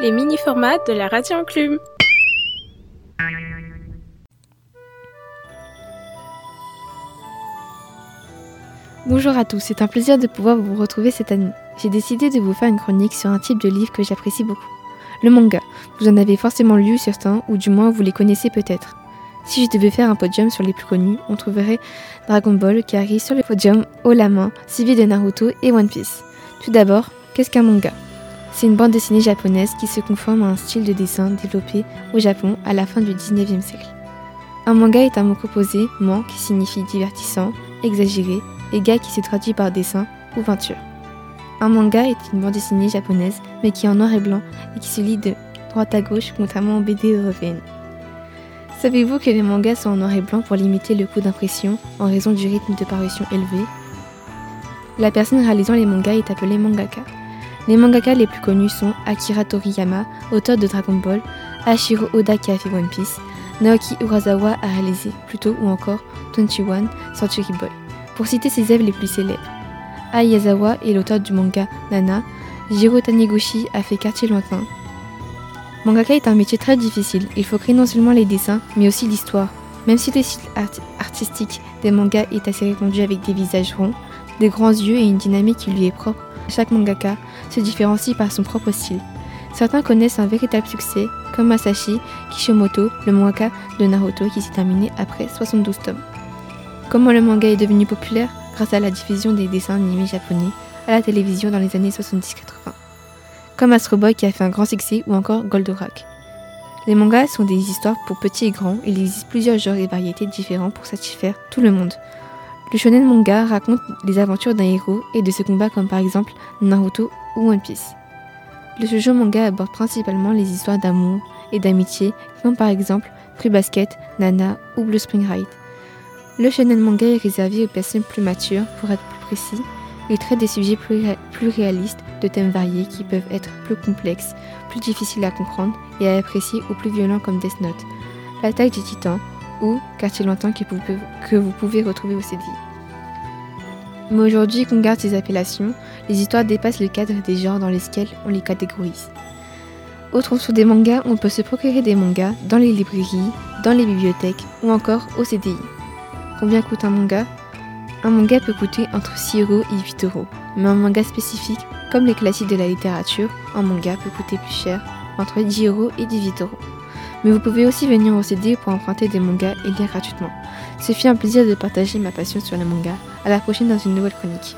les mini-formats de la radio enclume. Bonjour à tous, c'est un plaisir de pouvoir vous retrouver cette année. J'ai décidé de vous faire une chronique sur un type de livre que j'apprécie beaucoup. Le manga. Vous en avez forcément lu certains, ou du moins vous les connaissez peut-être. Si je devais faire un podium sur les plus connus, on trouverait Dragon Ball qui arrive sur le podium haut la main, de Naruto et One Piece. Tout d'abord, qu'est-ce qu'un manga? C'est une bande dessinée japonaise qui se conforme à un style de dessin développé au Japon à la fin du 19e siècle. Un manga est un mot composé man qui signifie divertissant, exagéré, et ga qui se traduit par dessin ou peinture. Un manga est une bande dessinée japonaise, mais qui est en noir et blanc et qui se lit de droite à gauche, contrairement aux BD européennes. Savez-vous que les mangas sont en noir et blanc pour limiter le coût d'impression en raison du rythme de parution élevé? La personne réalisant les mangas est appelée mangaka. Les mangaka les plus connus sont Akira Toriyama, auteur de Dragon Ball, Ashiro Oda qui a fait One Piece, Naoki Urasawa a réalisé Pluto ou encore 21 Century Boy, pour citer ses œuvres les plus célèbres. Ai Yazawa est l'auteur du manga Nana, Jiro Taniguchi a fait Quartier lointain. Mangaka est un métier très difficile, il faut créer non seulement les dessins, mais aussi l'histoire. Même si le style artistique des mangas est assez répandu avec des visages ronds, des grands yeux et une dynamique qui lui est propre, chaque mangaka se différencie par son propre style. Certains connaissent un véritable succès, comme Masashi Kishimoto, le mangaka de Naruto qui s'est terminé après 72 tomes. Comment le manga est devenu populaire? Grâce à la diffusion des dessins animés japonais à la télévision dans les années 70-80. Comme Astro Boy qui a fait un grand succès ou encore Goldorak. Les mangas sont des histoires pour petits et grands, il existe plusieurs genres et variétés différents pour satisfaire tout le monde. Le shonen manga raconte les aventures d'un héros et de ses combats comme par exemple Naruto ou One Piece. Le shoujo manga aborde principalement les histoires d'amour et d'amitié, comme par exemple Free Basket, Nana ou Blue Spring Ride. Le shonen manga est réservé aux personnes plus matures, pour être plus précis. Il traite des sujets plus, plus réalistes, de thèmes variés qui peuvent être plus complexes, plus difficiles à comprendre et à apprécier ou plus violents comme Death Note, L'attaque des titans ou Quartier lointain que vous, que vous pouvez retrouver au CDI. Mais aujourd'hui qu'on garde ces appellations, les histoires dépassent le cadre des genres dans lesquels on les catégorise. Autre sur des mangas, on peut se procurer des mangas dans les librairies, dans les bibliothèques ou encore au CDI. Combien coûte un manga? Un manga peut coûter entre 6 euros et 8 euros, mais un manga spécifique, comme les classiques de la littérature, un manga peut coûter plus cher, entre 10 euros et 18 euros. Mais vous pouvez aussi venir au CD pour emprunter des mangas et lire gratuitement. Ce fut un plaisir de partager ma passion sur les mangas. À la prochaine dans une nouvelle chronique.